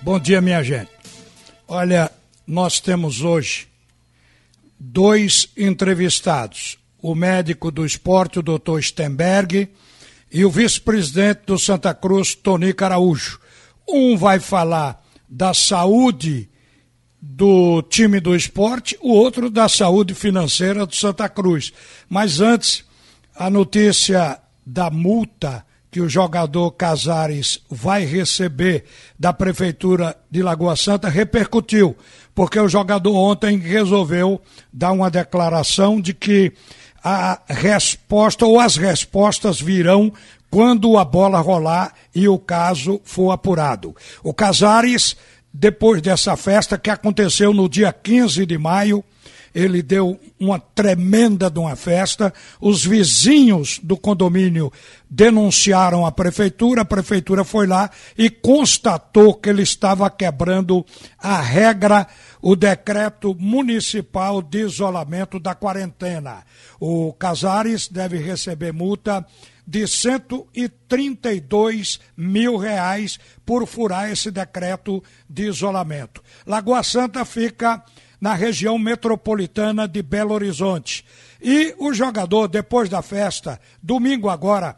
Bom dia, minha gente. Olha, nós temos hoje dois entrevistados: o médico do esporte, o doutor Stenberg, e o vice-presidente do Santa Cruz, Tony Araújo. Um vai falar da saúde do time do esporte, o outro da saúde financeira do Santa Cruz. Mas antes, a notícia da multa que o jogador Casares vai receber da Prefeitura de Lagoa Santa repercutiu, porque o jogador ontem resolveu dar uma declaração de que a resposta ou as respostas virão quando a bola rolar e o caso for apurado. O Casares, depois dessa festa que aconteceu no dia 15 de maio, ele deu uma tremenda de uma festa. Os vizinhos do condomínio denunciaram a prefeitura, a prefeitura foi lá e constatou que ele estava quebrando a regra, o decreto municipal de isolamento da quarentena. O Casares deve receber multa de 132 mil reais por furar esse decreto de isolamento. Lagoa Santa fica na região metropolitana de Belo Horizonte. E o jogador, depois da festa, domingo agora,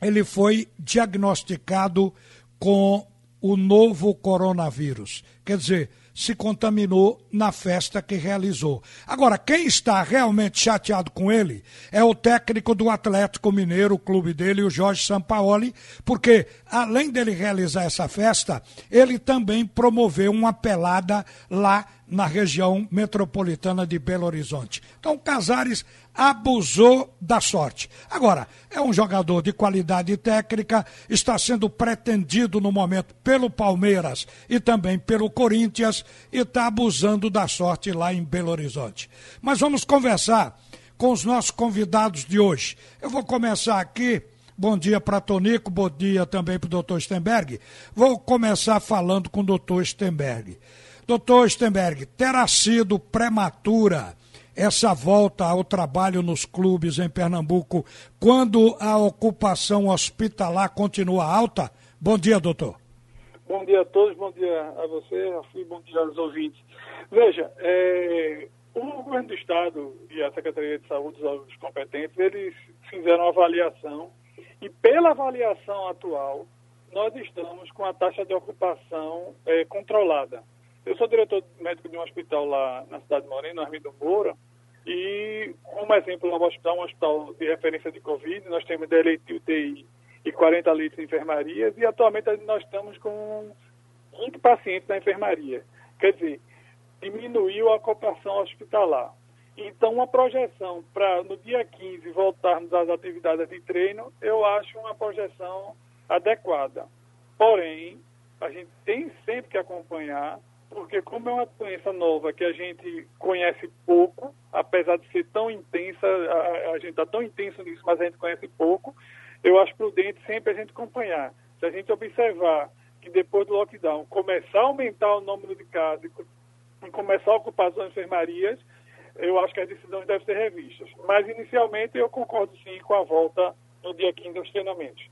ele foi diagnosticado com o novo coronavírus. Quer dizer, se contaminou na festa que realizou. Agora, quem está realmente chateado com ele é o técnico do Atlético Mineiro, o clube dele, o Jorge Sampaoli, porque além dele realizar essa festa, ele também promoveu uma pelada lá na região metropolitana de Belo Horizonte. Então, Casares abusou da sorte. Agora, é um jogador de qualidade técnica, está sendo pretendido no momento pelo Palmeiras e também pelo Corinthians e está abusando da sorte lá em Belo Horizonte. Mas vamos conversar com os nossos convidados de hoje. Eu vou começar aqui. Bom dia para Tonico, bom dia também para o doutor Stenberg. Vou começar falando com o doutor Stenberg. Doutor Stenberg, terá sido prematura essa volta ao trabalho nos clubes em Pernambuco quando a ocupação hospitalar continua alta? Bom dia, doutor. Bom dia a todos, bom dia a você, e bom dia aos ouvintes. Veja, é, o governo do Estado e a Secretaria de Saúde, os órgãos competentes, eles fizeram uma avaliação e pela avaliação atual, nós estamos com a taxa de ocupação é, controlada. Eu sou diretor médico de um hospital lá na cidade de Morena, Armindo Moura, e como exemplo, no hospital, um hospital de referência de Covid, nós temos 10 leitos de UTI e 40 leitos de enfermarias, e atualmente nós estamos com 20 pacientes na enfermaria. Quer dizer, diminuiu a ocupação hospitalar. Então, uma projeção para no dia 15 voltarmos às atividades de treino, eu acho uma projeção adequada. Porém, a gente tem sempre que acompanhar porque como é uma doença nova que a gente conhece pouco, apesar de ser tão intensa, a, a gente está tão intenso nisso, mas a gente conhece pouco, eu acho prudente sempre a gente acompanhar. Se a gente observar que depois do lockdown começar a aumentar o número de casos e começar a ocupar as enfermarias, eu acho que as decisões devem ser revistas. Mas, inicialmente, eu concordo sim com a volta no dia 15 dos treinamentos.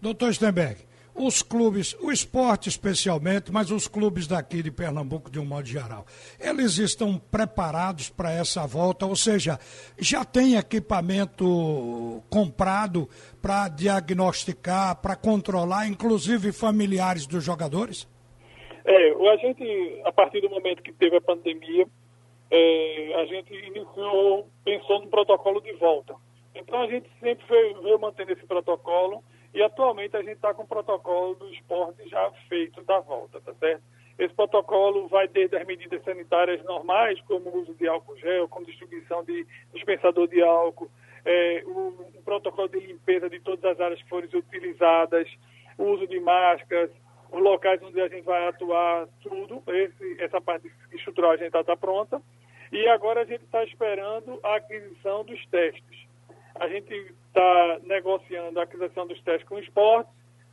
Doutor Stenberg, os clubes, o esporte especialmente, mas os clubes daqui de Pernambuco de um modo geral, eles estão preparados para essa volta, ou seja, já tem equipamento comprado para diagnosticar, para controlar, inclusive familiares dos jogadores? É, a gente, a partir do momento que teve a pandemia, é, a gente iniciou, pensou no protocolo de volta. Então a gente sempre veio, mantendo esse protocolo e atualmente a gente está com o protocolo do esporte já feito da volta, tá certo? Esse protocolo vai desde as medidas sanitárias normais, como o uso de álcool gel, como distribuição de dispensador de álcool, é, o, protocolo de limpeza de todas as áreas que forem utilizadas, o uso de máscaras, os locais onde a gente vai atuar, tudo. Esse, essa parte estrutural a gente está tá pronta. E agora a gente está esperando a aquisição dos testes. A gente está negociando a aquisição dos testes com o esporte,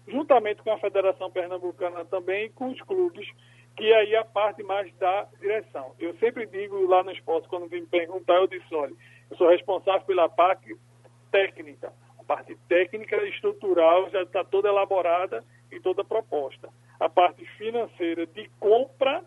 juntamente com a Federação Pernambucana também e com os clubes, que aí é a parte mais da direção. Eu sempre digo lá no esporte, quando me perguntar, eu disse, olha, eu sou responsável pela parte técnica. A parte técnica e estrutural já está toda elaborada e toda proposta. a parte financeira de compra,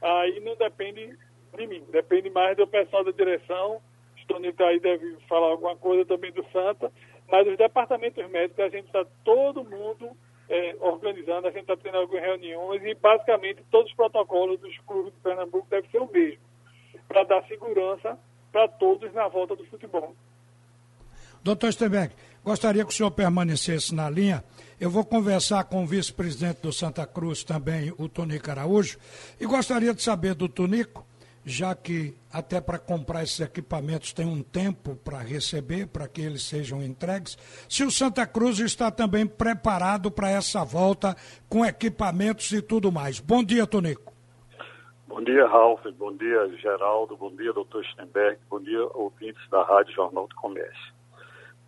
aí não depende de mim, depende mais do pessoal da direção. Estonito aí deve falar alguma coisa também do Santa, mas os departamentos médicos, a gente está todo mundo é, organizando, a gente está tendo algumas reuniões e basicamente todos os protocolos dos clubes de Pernambuco devem ser o mesmo, para dar segurança para todos na volta do futebol. Doutor Stenberg, gostaria que o senhor permanecesse na linha. Eu vou conversar com o vice-presidente do Santa Cruz também, o Tonico Araújo, e gostaria de saber do Tonico, já que até para comprar esses equipamentos tem um tempo para receber, para que eles sejam entregues, se o Santa Cruz está também preparado para essa volta com equipamentos e tudo mais. Bom dia, Tonico. Bom dia, Ralf. Bom dia, Geraldo. Bom dia, doutor Stenberg. Bom dia, ouvintes da Rádio Jornal do Comércio.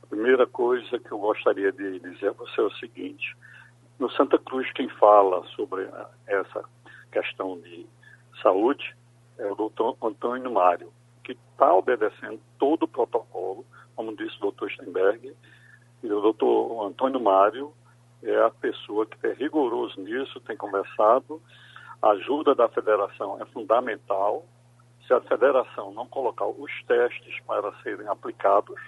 A primeira coisa que eu gostaria de dizer a você é o seguinte: no Santa Cruz, quem fala sobre essa questão de saúde é o doutor Antônio Mário, que está obedecendo todo o protocolo, como disse o doutor Stenberg. E o doutor Antônio Mário é a pessoa que é rigoroso nisso, tem conversado a ajuda da federação é fundamental. Se a federação não colocar os testes para serem aplicados,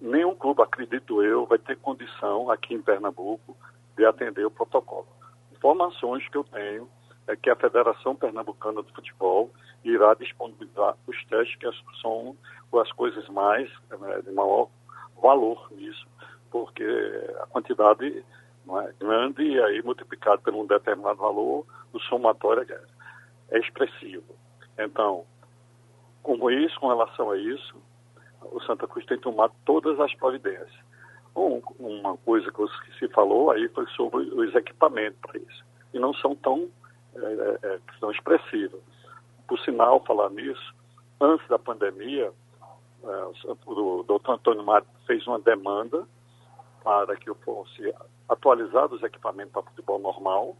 nenhum clube, acredito eu, vai ter condição aqui em Pernambuco de atender o protocolo. Informações que eu tenho é que a Federação Pernambucana de Futebol irá disponibilizar os testes que são as coisas mais né, de maior valor nisso, porque a quantidade é grande e aí multiplicado por um determinado valor, o somatório é, é expressivo. Então, como isso, com relação a isso, o Santa Cruz tem tomado todas as providências. Um, uma coisa que se falou aí foi sobre os equipamentos para isso. E não são tão, é, é, é tão expressivos. Por sinal, falar nisso, antes da pandemia, é, o doutor Antônio Mário fez uma demanda para que eu fosse atualizado os equipamentos para futebol normal,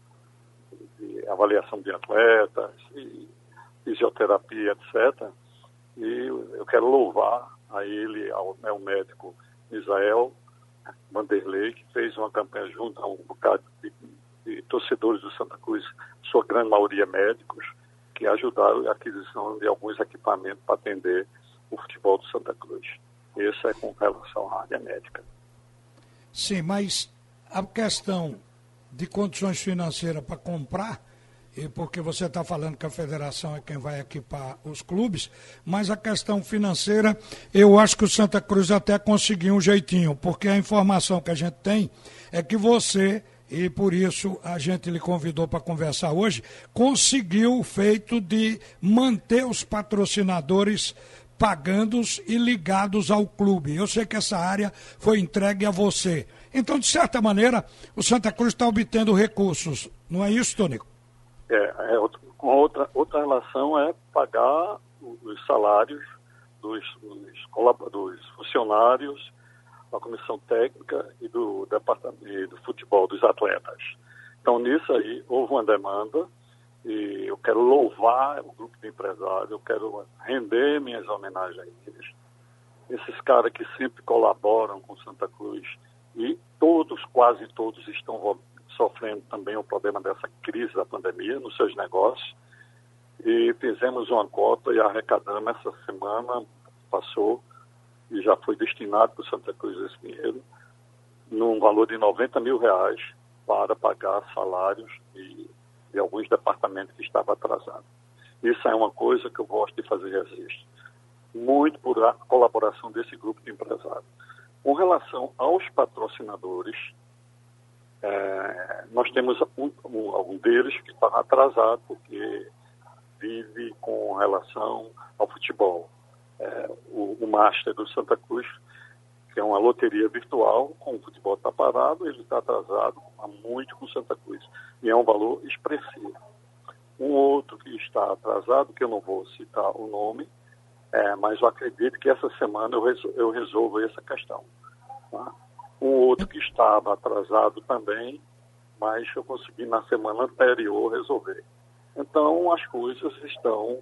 de avaliação de atletas, e fisioterapia, etc. E eu quero louvar a ele, ao, ao médico Israel Vanderlei, que fez uma campanha junto a um bocado de, de torcedores do Santa Cruz, sua grande maioria médicos, que ajudaram a aquisição de alguns equipamentos para atender o futebol do Santa Cruz. Isso é com relação à área médica. Sim, mas a questão de condições financeiras para comprar, e porque você está falando que a federação é quem vai equipar os clubes, mas a questão financeira, eu acho que o Santa Cruz até conseguiu um jeitinho, porque a informação que a gente tem é que você, e por isso a gente lhe convidou para conversar hoje, conseguiu o feito de manter os patrocinadores pagandos e ligados ao clube. Eu sei que essa área foi entregue a você. Então, de certa maneira, o Santa Cruz está obtendo recursos. Não é isso, Tônico? É, é com outra, outra relação é pagar os salários dos, dos, dos funcionários, da comissão técnica e do departamento do futebol dos atletas. Então, nisso aí, houve uma demanda e eu quero louvar o grupo de empresários, eu quero render minhas homenagens a eles. Esses caras que sempre colaboram com Santa Cruz e todos, quase todos, estão sofrendo também o problema dessa crise da pandemia nos seus negócios. E fizemos uma cota e arrecadamos essa semana, passou, e já foi destinado para Santa Cruz esse dinheiro, num valor de 90 mil reais para pagar salários e de alguns departamentos que estavam atrasados. Isso é uma coisa que eu gosto de fazer registro. Muito por a colaboração desse grupo de empresários. Com relação aos patrocinadores, é, nós temos um, um, algum deles que está atrasado porque vive com relação ao futebol. É, o, o Master do Santa Cruz que é uma loteria virtual, com o futebol está parado, ele está atrasado há muito com Santa Cruz. E é um valor expressivo. Um outro que está atrasado, que eu não vou citar o nome, é, mas eu acredito que essa semana eu, resol eu resolvo essa questão. Tá? Um outro que estava atrasado também, mas eu consegui na semana anterior resolver. Então as coisas estão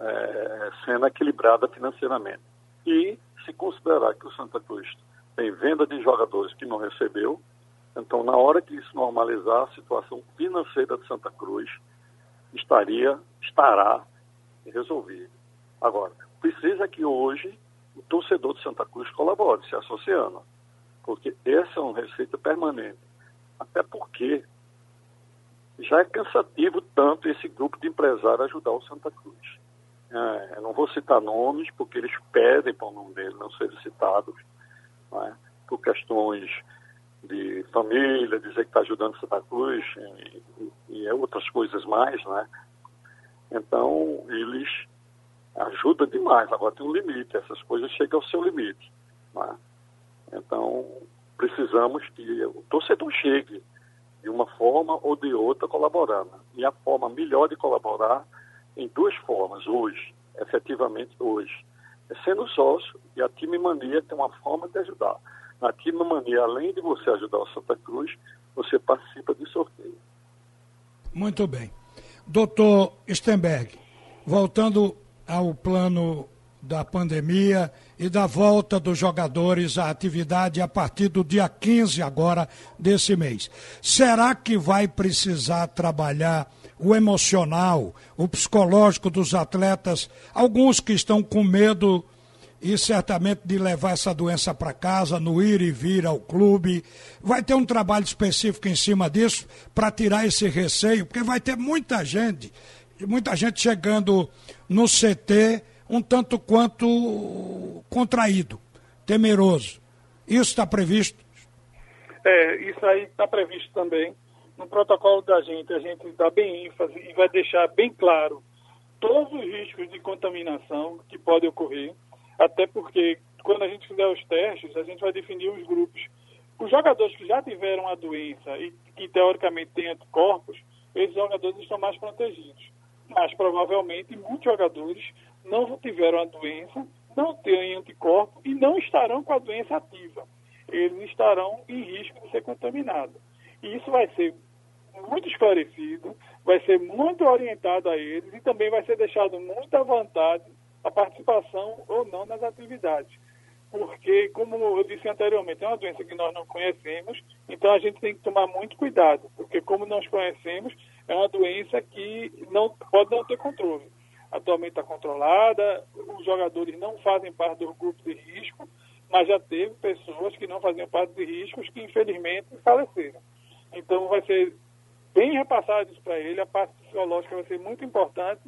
é, sendo equilibradas financeiramente. E se considerar que o Santa Cruz tem venda de jogadores que não recebeu, Então, na hora que isso normalizar, a situação financeira de Santa Cruz estaria, estará resolvida. Agora, precisa que hoje o torcedor de Santa Cruz colabore, se associando, porque essa é uma receita permanente. Até porque já é cansativo tanto esse grupo de empresários ajudar o Santa Cruz. É, eu não vou citar nomes, porque eles pedem para o nome dele não ser citados, é? por questões de família, dizer que está ajudando Santa Cruz e, e, e, outras coisas mais, né? Então, eles ajudam demais. Agora tem um limite, essas coisas chegam ao seu limite. Né? Então, precisamos que o torcedor chegue de uma forma ou de outra colaborando. E a forma melhor de colaborar em duas formas, hoje, efetivamente hoje, é sendo sócio e a Time Mania tem uma forma de ajudar. Na Time Mania, além de você ajudar o Santa Cruz, você participa de sorteio. Muito bem. Doutor Stenberg, voltando ao plano da pandemia e da volta dos jogadores à atividade a partir do dia 15 agora desse mês. Será que vai precisar trabalhar o emocional, o psicológico dos atletas, alguns que estão com medo e certamente de levar essa doença para casa, no ir e vir ao clube. Vai ter um trabalho específico em cima disso para tirar esse receio, porque vai ter muita gente, muita gente chegando no CT um tanto quanto contraído, temeroso. Isso está previsto? É, isso aí está previsto também. No protocolo da gente, a gente dá bem ênfase e vai deixar bem claro todos os riscos de contaminação que podem ocorrer, até porque quando a gente fizer os testes, a gente vai definir os grupos. Os jogadores que já tiveram a doença e que teoricamente têm anticorpos, esses jogadores estão mais protegidos. Mas provavelmente muitos jogadores não tiveram a doença, não têm anticorpo e não estarão com a doença ativa. Eles estarão em risco de ser contaminados. E isso vai ser muito esclarecido, vai ser muito orientado a eles e também vai ser deixado muita vontade a participação ou não nas atividades. Porque, como eu disse anteriormente, é uma doença que nós não conhecemos, então a gente tem que tomar muito cuidado, porque como nós conhecemos, é uma doença que não pode não ter controle atualmente está controlada, os jogadores não fazem parte do grupo de risco, mas já teve pessoas que não faziam parte de riscos que infelizmente faleceram. Então vai ser bem repassado isso para ele, a parte psicológica vai ser muito importante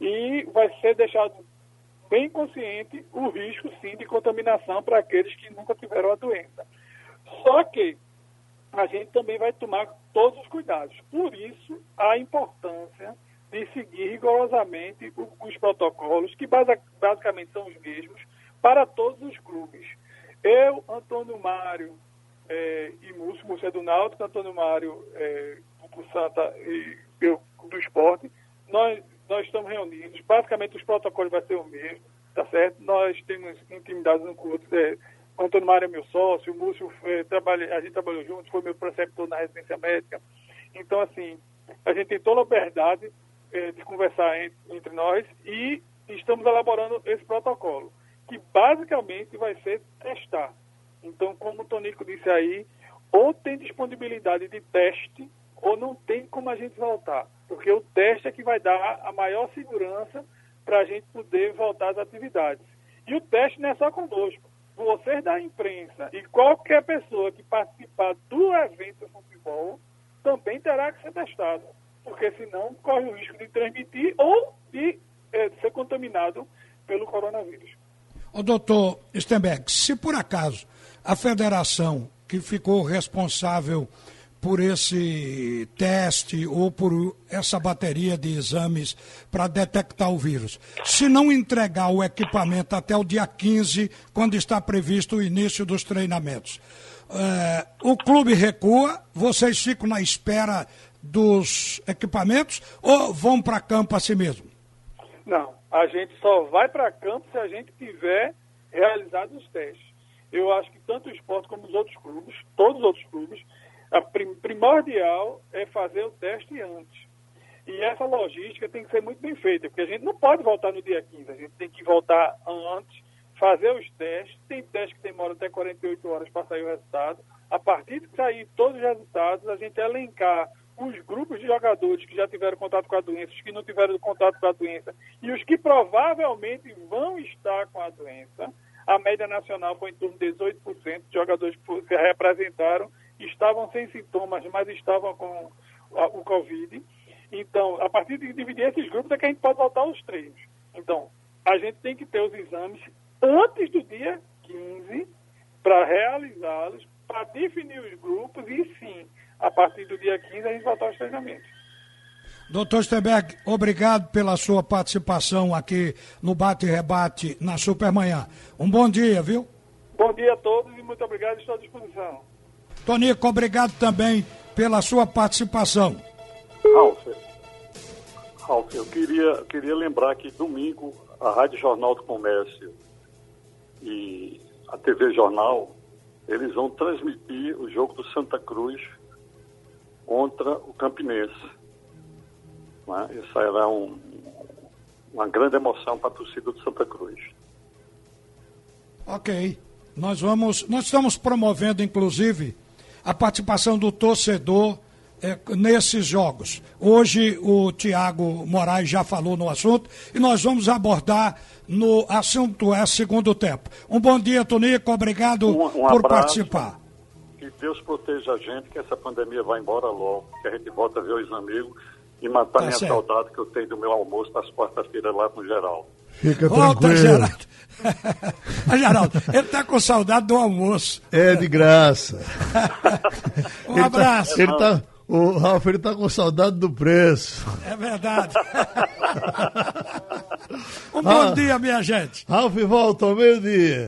e vai ser deixado bem consciente o risco sim de contaminação para aqueles que nunca tiveram a doença. Só que a gente também vai tomar todos os cuidados. Por isso, a importância de seguir rigorosamente os protocolos, que basicamente são os mesmos, para todos os clubes. Eu, Antônio Mário é, e Múcio, Múcio é do Náutico, Antônio Mário é, do Santa e eu do esporte, nós, nós estamos reunidos. Basicamente os protocolos vão ser o mesmo, tá certo? Nós temos intimidade clube. É, o Antônio Mário é meu sócio, o Múcio é, trabalha, a gente trabalhou juntos, foi meu preceptor na residência médica. Então, assim, a gente tem toda a liberdade é, de conversar entre nós e estamos elaborando esse protocolo, que basicamente vai ser testar. Então, como o Tonico disse aí, ou tem disponibilidade de teste, ou não tem como a gente voltar. Porque o teste é que vai dar a maior segurança para a gente poder voltar às atividades. E o teste não é só conosco. Vocês da imprensa e qualquer pessoa que participar do evento de futebol também terá que ser testado porque senão corre o risco de transmitir ou de, é, ser contaminado pelo coronavírus. O doutor Stenberg, se por acaso a federação que ficou responsável por esse teste ou por essa bateria de exames para detectar o vírus. Se não entregar o equipamento até o dia 15, quando está previsto o início dos treinamentos, é, o clube recua, vocês ficam na espera dos equipamentos ou vão para campo assim mesmo? Não, a gente só vai para campo se a gente tiver realizado os testes. Eu acho que tanto o esporte como os outros clubes, todos os outros clubes, a prim primordial é fazer o teste antes. E essa logística tem que ser muito bem feita, porque a gente não pode voltar no dia 15, a gente tem que voltar antes, fazer os testes. Tem testes que demoram até 48 horas para sair o resultado. a partir de sair todos os resultados, a gente elencar os grupos de jogadores que já tiveram contato com a doença, os que não tiveram contato com a doença e os que provavelmente vão estar com a doença. A média nacional foi em torno de 18% de jogadores que se representaram estavam sem sintomas, mas estavam com o Covid. Então, a partir de dividir esses grupos é que a gente pode voltar aos treinos. Então, a gente tem que ter os exames antes do dia 15 para realizá-los, para definir os grupos e sim, a partir do dia 15 a gente voltar aos treinamentos. Doutor Stenberg, obrigado pela sua participação aqui no Bate e Rebate na Supermanhã. Um bom dia, viu? Bom dia a todos e muito obrigado, estou à disposição. Tonico, obrigado também pela sua participação. Ralf, Ralf eu queria, queria lembrar que domingo a Rádio Jornal do Comércio e a TV Jornal, eles vão transmitir o jogo do Santa Cruz contra o Campinense. Né? Isso era um, uma grande emoção para a torcida do Santa Cruz. Ok. Nós vamos, nós estamos promovendo, inclusive, a participação do torcedor é, nesses jogos. Hoje o Tiago Moraes já falou no assunto e nós vamos abordar no assunto é segundo tempo. Um bom dia, Tonico, obrigado um, um por abraço, participar. Que Deus proteja a gente, que essa pandemia vá embora logo, que a gente volta a ver os amigos e matar tá minha certo. saudade que eu tenho do meu almoço nas quartas-feiras lá no geral. Fica Volta, tranquilo. Geraldo. Geraldo, ele está com saudade do almoço. É de graça. um ele tá- abraço. Tá, ele tá, o Ralf, ele está com saudade do preço. É verdade. um bom ah, dia, minha gente. Ralf volta ao meio-dia.